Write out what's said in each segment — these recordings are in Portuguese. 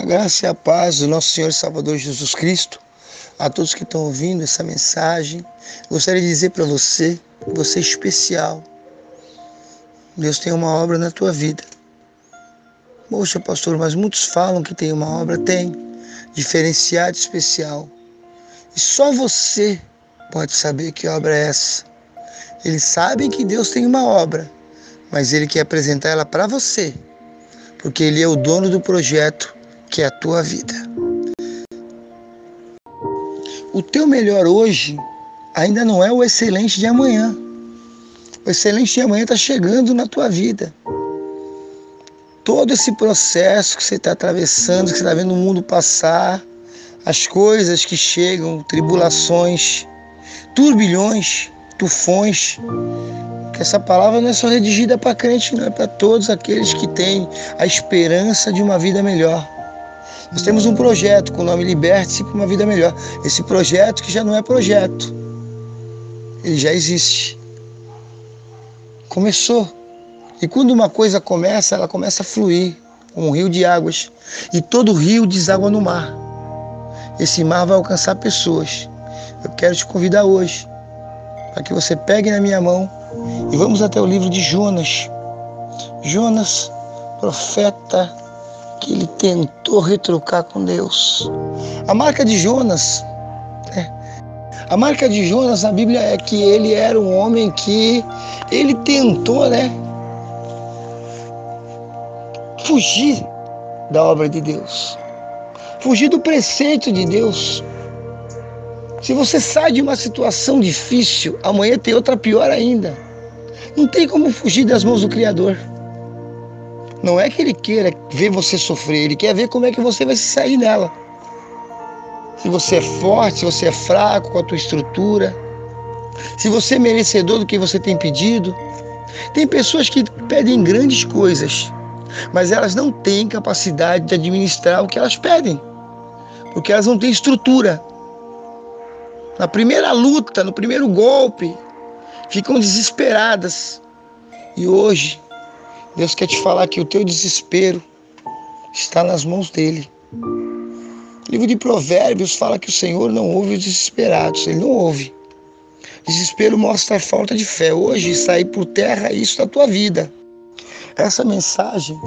A graça e a paz do nosso Senhor e Salvador Jesus Cristo, a todos que estão ouvindo essa mensagem, gostaria de dizer para você, você é especial. Deus tem uma obra na tua vida. Poxa, pastor, mas muitos falam que tem uma obra, tem, diferenciada, especial. E só você pode saber que obra é essa. Eles sabem que Deus tem uma obra, mas Ele quer apresentar ela para você, porque Ele é o dono do projeto que é a tua vida. O teu melhor hoje ainda não é o excelente de amanhã. O excelente de amanhã está chegando na tua vida. Todo esse processo que você está atravessando, que você está vendo o mundo passar, as coisas que chegam, tribulações, turbilhões, tufões, que essa palavra não é só redigida para crente, não é para todos aqueles que têm a esperança de uma vida melhor. Nós temos um projeto com o nome Liberte-se para uma vida melhor. Esse projeto que já não é projeto, ele já existe. Começou. E quando uma coisa começa, ela começa a fluir, um rio de águas. E todo rio deságua no mar. Esse mar vai alcançar pessoas. Eu quero te convidar hoje para que você pegue na minha mão e vamos até o livro de Jonas. Jonas, profeta que ele tentou retrucar com Deus. A marca de Jonas, né? a marca de Jonas na Bíblia é que ele era um homem que ele tentou, né, fugir da obra de Deus, fugir do preceito de Deus. Se você sai de uma situação difícil, amanhã tem outra pior ainda. Não tem como fugir das mãos do Criador. Não é que ele queira ver você sofrer, ele quer ver como é que você vai se sair dela. Se você é forte, se você é fraco com a tua estrutura, se você é merecedor do que você tem pedido. Tem pessoas que pedem grandes coisas, mas elas não têm capacidade de administrar o que elas pedem, porque elas não têm estrutura. Na primeira luta, no primeiro golpe, ficam desesperadas. E hoje Deus quer te falar que o teu desespero está nas mãos dele. O livro de Provérbios fala que o Senhor não ouve os desesperados, ele não ouve. Desespero mostra a falta de fé. Hoje sair por terra isso da tua vida. Essa mensagem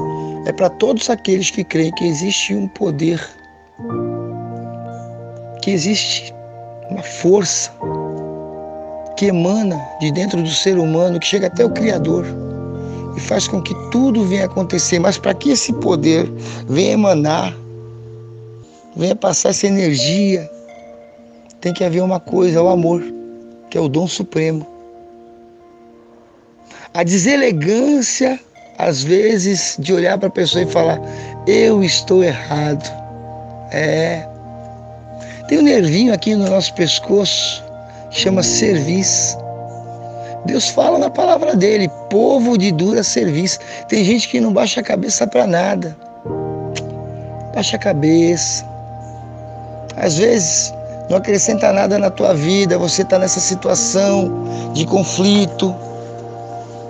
é para todos aqueles que creem que existe um poder, que existe uma força que emana de dentro do ser humano, que chega até o Criador e faz com que tudo venha acontecer. Mas para que esse poder venha emanar, venha passar essa energia, tem que haver uma coisa, o amor, que é o dom supremo. A deselegância, às vezes, de olhar para a pessoa e falar: Eu estou errado. É. Tem um nervinho aqui no nosso pescoço que chama serviço. Deus fala na palavra dele, povo de dura serviço. Tem gente que não baixa a cabeça para nada. Baixa a cabeça. Às vezes não acrescenta nada na tua vida, você está nessa situação de conflito.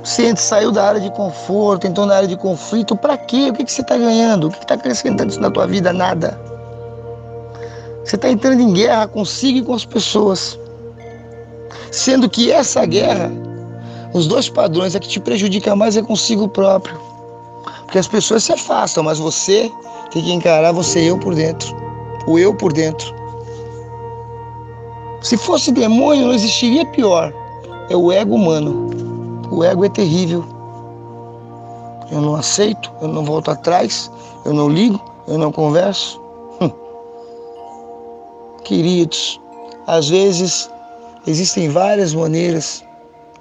Você saiu da área de conforto, entrou na área de conflito, para quê? O que, que você está ganhando? O que está acrescentando isso na tua vida? Nada. Você está entrando em guerra consigo e com as pessoas. Sendo que essa guerra, os dois padrões, é que te prejudica mais é consigo próprio. Porque as pessoas se afastam, mas você tem que encarar você eu por dentro. O eu por dentro. Se fosse demônio, não existiria pior. É o ego humano. O ego é terrível. Eu não aceito, eu não volto atrás, eu não ligo, eu não converso. Hum. Queridos, às vezes Existem várias maneiras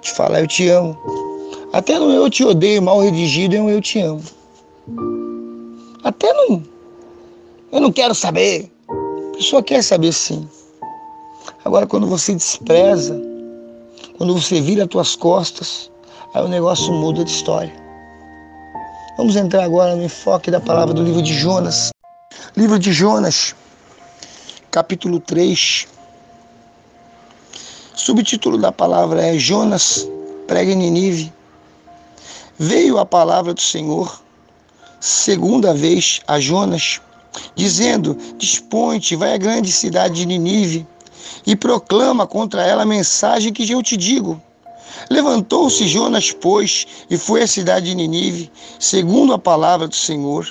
de falar eu te amo. Até no eu te odeio mal redigido é um eu te amo. Até no eu não quero saber. A pessoa quer saber sim. Agora quando você despreza, quando você vira as tuas costas, aí o negócio muda de história. Vamos entrar agora no enfoque da palavra do livro de Jonas. Livro de Jonas, capítulo 3, Subtítulo da palavra é Jonas prega em Ninive. Veio a palavra do Senhor segunda vez a Jonas, dizendo: Dispõe-te, vai à grande cidade de Ninive e proclama contra ela a mensagem que eu te digo. Levantou-se Jonas, pois, e foi à cidade de Ninive, segundo a palavra do Senhor.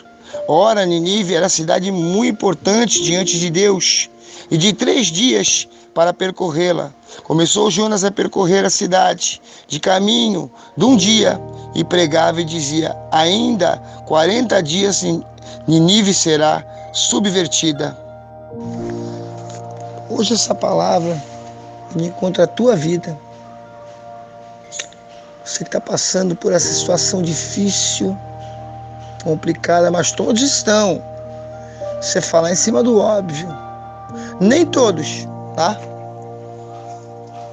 Ora, Ninive era cidade muito importante diante de Deus, e de três dias para percorrê-la. Começou Jonas a percorrer a cidade de caminho de um dia e pregava e dizia: Ainda quarenta dias Ninive será subvertida. Hoje essa palavra vem contra a tua vida. Você que está passando por essa situação difícil, complicada, mas todos estão. Você falar em cima do óbvio. Nem todos, tá?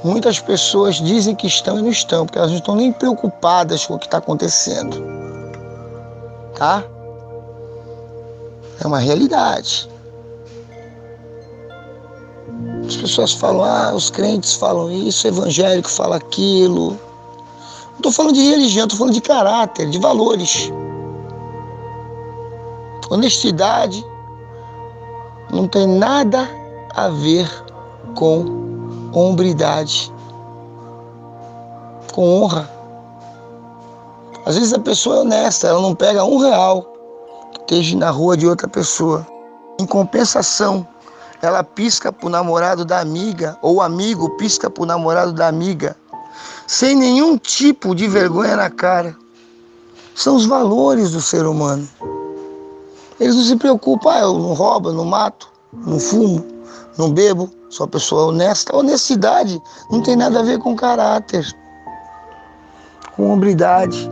Muitas pessoas dizem que estão e não estão, porque elas não estão nem preocupadas com o que está acontecendo. Tá? É uma realidade. As pessoas falam, ah, os crentes falam isso, o evangélico fala aquilo. Não estou falando de religião, estou falando de caráter, de valores. Honestidade não tem nada a ver com hombridade, com honra. Às vezes a pessoa é honesta, ela não pega um real que esteja na rua de outra pessoa. Em compensação, ela pisca pro namorado da amiga, ou amigo pisca pro namorado da amiga, sem nenhum tipo de vergonha na cara. São os valores do ser humano. Eles não se preocupam, ah, eu não roubo, não mato, não fumo, não bebo, sou uma pessoa honesta. Honestidade não tem nada a ver com caráter, com hombridade.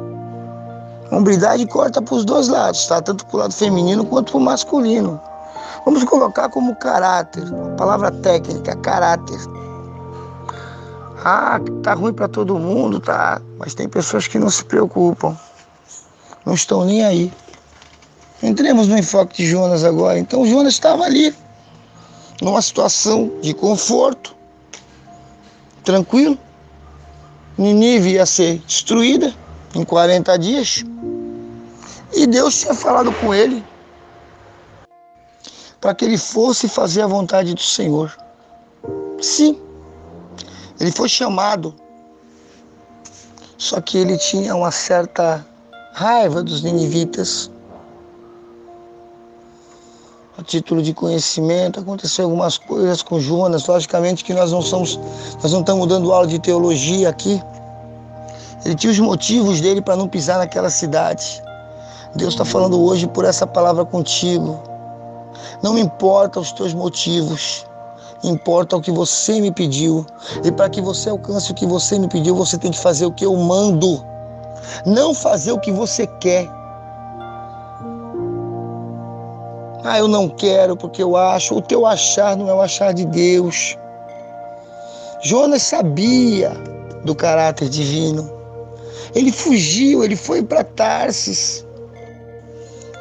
Hombridade corta para os dois lados, tá? Tanto para o lado feminino quanto para o masculino. Vamos colocar como caráter, palavra técnica, caráter. Ah, tá ruim para todo mundo, tá? Mas tem pessoas que não se preocupam, não estão nem aí. Entremos no enfoque de Jonas agora. Então Jonas estava ali, numa situação de conforto, tranquilo. Ninive ia ser destruída em 40 dias. E Deus tinha falado com ele para que ele fosse fazer a vontade do Senhor. Sim, ele foi chamado, só que ele tinha uma certa raiva dos ninivitas. A título de conhecimento, aconteceu algumas coisas com Jonas. Logicamente que nós não somos, nós não estamos dando aula de teologia aqui. Ele tinha os motivos dele para não pisar naquela cidade. Deus está falando hoje por essa palavra contigo. Não me importa os teus motivos, importa o que você me pediu. E para que você alcance o que você me pediu, você tem que fazer o que eu mando, não fazer o que você quer. Ah, eu não quero porque eu acho. O teu achar não é o achar de Deus. Jonas sabia do caráter divino. Ele fugiu, ele foi para Tarsis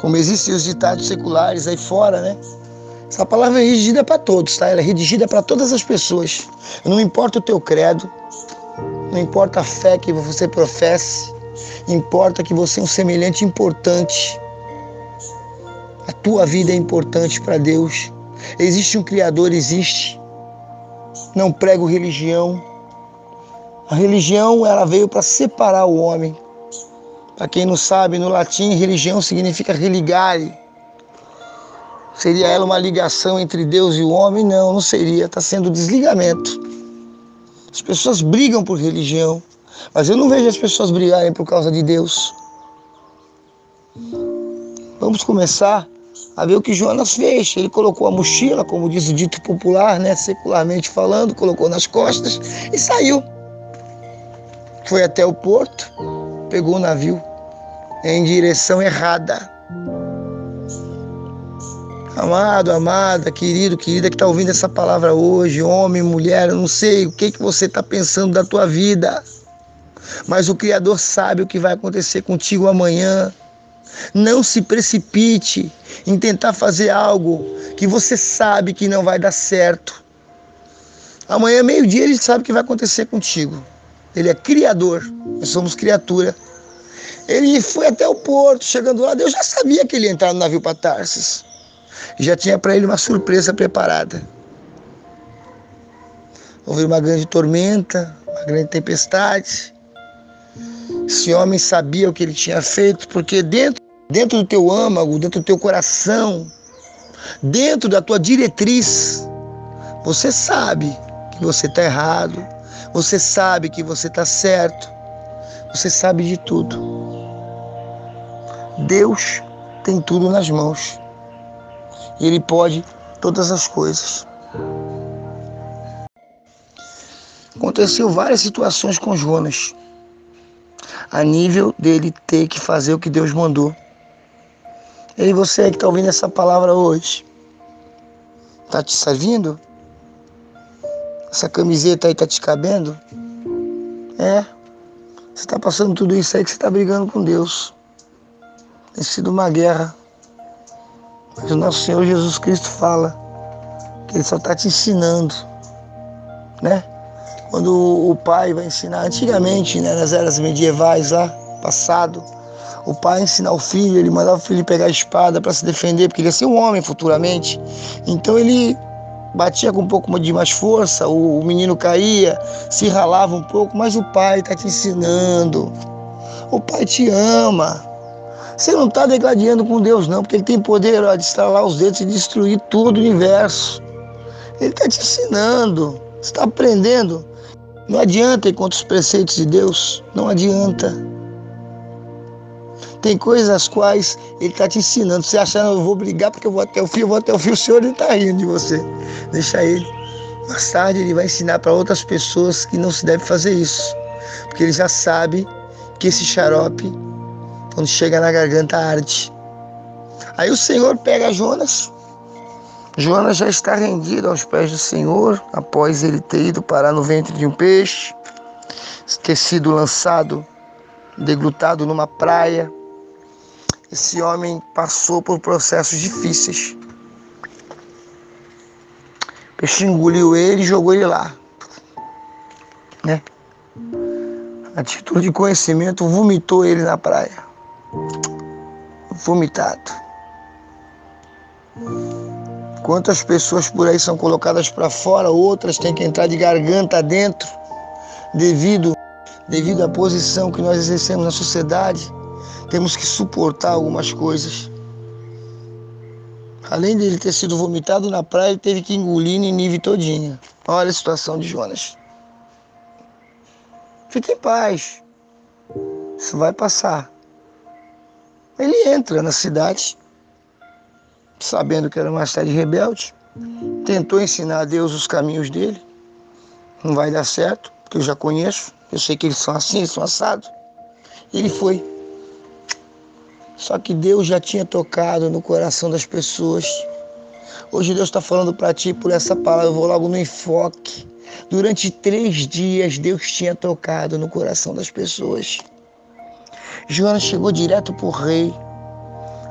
como existem os ditados seculares aí fora, né? Essa palavra é redigida para todos, tá? Ela é redigida para todas as pessoas. Não importa o teu credo, não importa a fé que você professe, importa que você é um semelhante importante. A tua vida é importante para Deus. Existe um Criador, existe. Não prego religião. A religião ela veio para separar o homem para quem não sabe, no latim, religião significa religare. Seria ela uma ligação entre Deus e o homem? Não, não seria. Está sendo desligamento. As pessoas brigam por religião, mas eu não vejo as pessoas brigarem por causa de Deus. Vamos começar a ver o que Jonas fez. Ele colocou a mochila, como diz o dito popular, né, secularmente falando, colocou nas costas e saiu. Foi até o porto, pegou o navio em direção errada. Amado, amada, querido, querida que está ouvindo essa palavra hoje, homem, mulher, eu não sei o que, que você está pensando da tua vida, mas o Criador sabe o que vai acontecer contigo amanhã. Não se precipite em tentar fazer algo que você sabe que não vai dar certo. Amanhã, meio-dia, ele sabe o que vai acontecer contigo. Ele é Criador, nós somos criatura. Ele foi até o porto, chegando lá, Deus já sabia que ele ia entrar no navio para Tarsis. já tinha para ele uma surpresa preparada. Houve uma grande tormenta, uma grande tempestade. Esse homem sabia o que ele tinha feito, porque dentro, dentro do teu âmago, dentro do teu coração, dentro da tua diretriz, você sabe que você está errado, você sabe que você está certo, você sabe de tudo. Deus tem tudo nas mãos. Ele pode todas as coisas. Aconteceu várias situações com Jonas, a nível dele ter que fazer o que Deus mandou. E você que está ouvindo essa palavra hoje, está te servindo? Essa camiseta aí está te cabendo? É. Você está passando tudo isso aí que você está brigando com Deus. Tem sido uma guerra. Mas o nosso Senhor Jesus Cristo fala que Ele só está te ensinando, né? Quando o pai vai ensinar, antigamente, né, nas eras medievais lá, passado, o pai ensinar o filho, ele mandava o filho pegar a espada para se defender, porque ele ia ser um homem futuramente. Então ele batia com um pouco de mais força, o, menino caía, se ralava um pouco, mas o pai está te ensinando. O pai te ama. Você não está degladiando com Deus, não, porque Ele tem poder ó, de estralar os dedos e destruir todo o universo. Ele está te ensinando. Está aprendendo. Não adianta ir contra os preceitos de Deus. Não adianta. Tem coisas as quais Ele está te ensinando. Você achando, eu vou brigar porque eu vou até o fim, eu vou até o fim, o Senhor está rindo de você. Deixa Ele. Mais tarde Ele vai ensinar para outras pessoas que não se deve fazer isso. Porque Ele já sabe que esse xarope quando chega na garganta arde. Aí o Senhor pega Jonas. Jonas já está rendido aos pés do Senhor, após ele ter ido parar no ventre de um peixe, ter sido lançado, deglutado numa praia. Esse homem passou por processos difíceis. O peixe engoliu ele e jogou ele lá. Né? A título de conhecimento, vomitou ele na praia vomitado. Quantas pessoas por aí são colocadas para fora, outras têm que entrar de garganta dentro, devido, devido à posição que nós exercemos na sociedade. Temos que suportar algumas coisas. Além dele ter sido vomitado na praia, ele teve que engolir Ninive todinha. Olha a situação de Jonas. Fique em paz. Isso vai passar. Ele entra na cidade, sabendo que era uma cidade rebelde, tentou ensinar a Deus os caminhos dele. Não vai dar certo, porque eu já conheço, eu sei que eles são assim, eles são assados. Ele foi. Só que Deus já tinha tocado no coração das pessoas. Hoje Deus está falando para ti por essa palavra, eu vou logo no enfoque. Durante três dias Deus tinha tocado no coração das pessoas. Jonas chegou direto para o rei,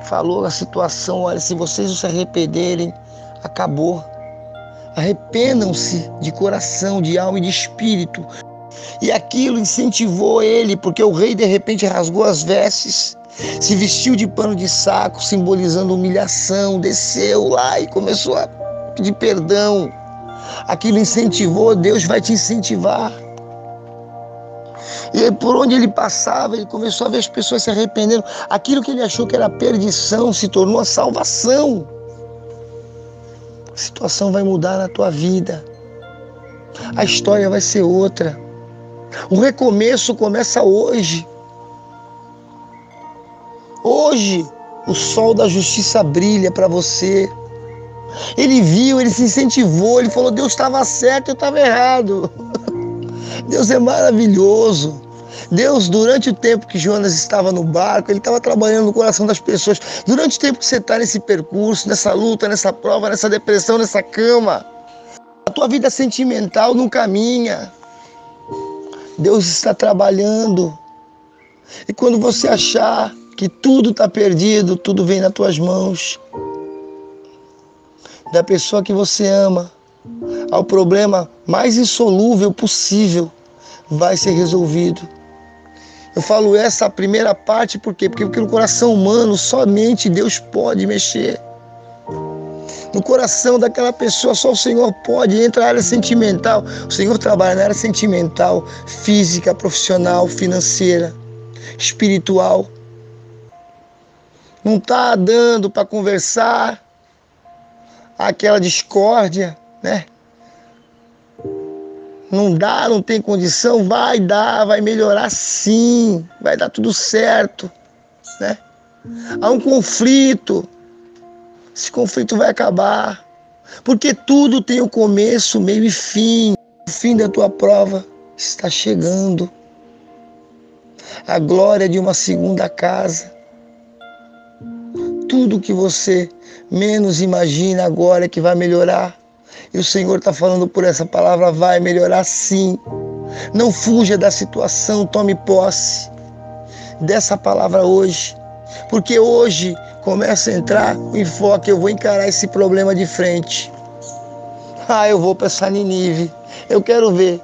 falou a situação: olha, se vocês não se arrependerem, acabou. Arrependam-se de coração, de alma e de espírito. E aquilo incentivou ele, porque o rei de repente rasgou as vestes, se vestiu de pano de saco, simbolizando humilhação, desceu lá e começou a pedir perdão. Aquilo incentivou, Deus vai te incentivar. E por onde ele passava, ele começou a ver as pessoas se arrependendo. Aquilo que ele achou que era perdição se tornou a salvação. A situação vai mudar na tua vida. A história vai ser outra. O recomeço começa hoje. Hoje, o sol da justiça brilha para você. Ele viu, ele se incentivou, ele falou: Deus estava certo, eu estava errado. Deus é maravilhoso. Deus, durante o tempo que Jonas estava no barco, ele estava trabalhando no coração das pessoas. Durante o tempo que você está nesse percurso, nessa luta, nessa prova, nessa depressão, nessa cama, a tua vida sentimental não caminha. Deus está trabalhando. E quando você achar que tudo está perdido, tudo vem nas tuas mãos. Da pessoa que você ama, ao problema mais insolúvel possível, vai ser resolvido. Eu falo essa primeira parte por quê? Porque, porque no coração humano somente Deus pode mexer. no coração daquela pessoa, só o Senhor pode. Entra na área sentimental. O Senhor trabalha na área sentimental, física, profissional, financeira, espiritual. Não está dando para conversar aquela discórdia, né? Não dá, não tem condição, vai dar, vai melhorar sim, vai dar tudo certo, né? Há um conflito, esse conflito vai acabar, porque tudo tem o um começo, meio e fim. O fim da tua prova está chegando. A glória de uma segunda casa. Tudo que você menos imagina agora é que vai melhorar. E o Senhor está falando por essa palavra: vai melhorar sim. Não fuja da situação, tome posse dessa palavra hoje. Porque hoje começa a entrar o enfoque, eu vou encarar esse problema de frente. Ah, eu vou para essa Ninive. Eu quero ver.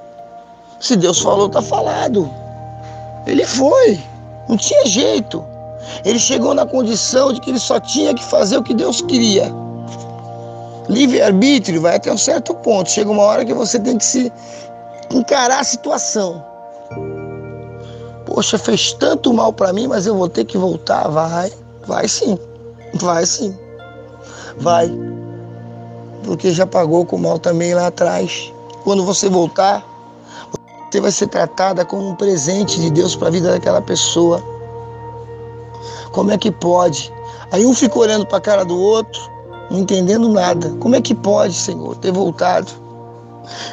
Se Deus falou, tá falado. Ele foi. Não tinha jeito. Ele chegou na condição de que ele só tinha que fazer o que Deus queria. Livre-arbítrio vai até um certo ponto. Chega uma hora que você tem que se encarar a situação. Poxa, fez tanto mal para mim, mas eu vou ter que voltar. Vai, vai sim. Vai sim. Vai. Porque já pagou com mal também lá atrás. Quando você voltar, você vai ser tratada como um presente de Deus para a vida daquela pessoa. Como é que pode? Aí um fica olhando para a cara do outro, não entendendo nada. Como é que pode, Senhor, ter voltado?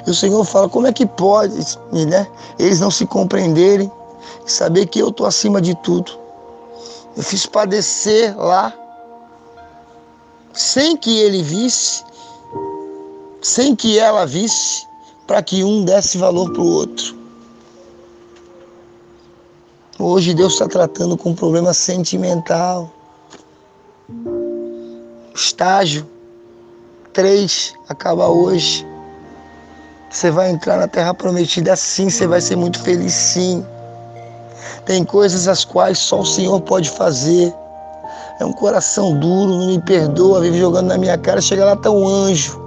E o Senhor fala: como é que pode, né? Eles não se compreenderem e saber que eu estou acima de tudo. Eu fiz padecer lá sem que ele visse, sem que ela visse, para que um desse valor para o outro. Hoje Deus está tratando com um problema sentimental. Estágio 3 acaba hoje. Você vai entrar na terra prometida sim, você vai ser muito feliz sim. Tem coisas as quais só o Senhor pode fazer. É um coração duro, não me perdoa, vive jogando na minha cara, chega lá tá um anjo.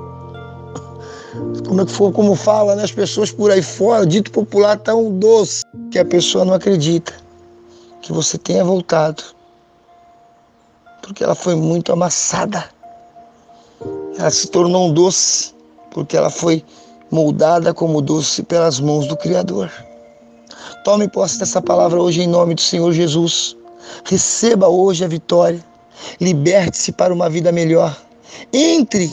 Como é que for, como fala, né? As pessoas por aí fora, dito popular, tão doce, que a pessoa não acredita que você tenha voltado. Porque ela foi muito amassada. Ela se tornou um doce, porque ela foi moldada como doce pelas mãos do Criador. Tome posse dessa palavra hoje em nome do Senhor Jesus. Receba hoje a vitória. Liberte-se para uma vida melhor. Entre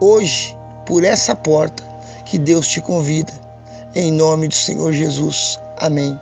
hoje por essa porta que Deus te convida. Em nome do Senhor Jesus. Amém.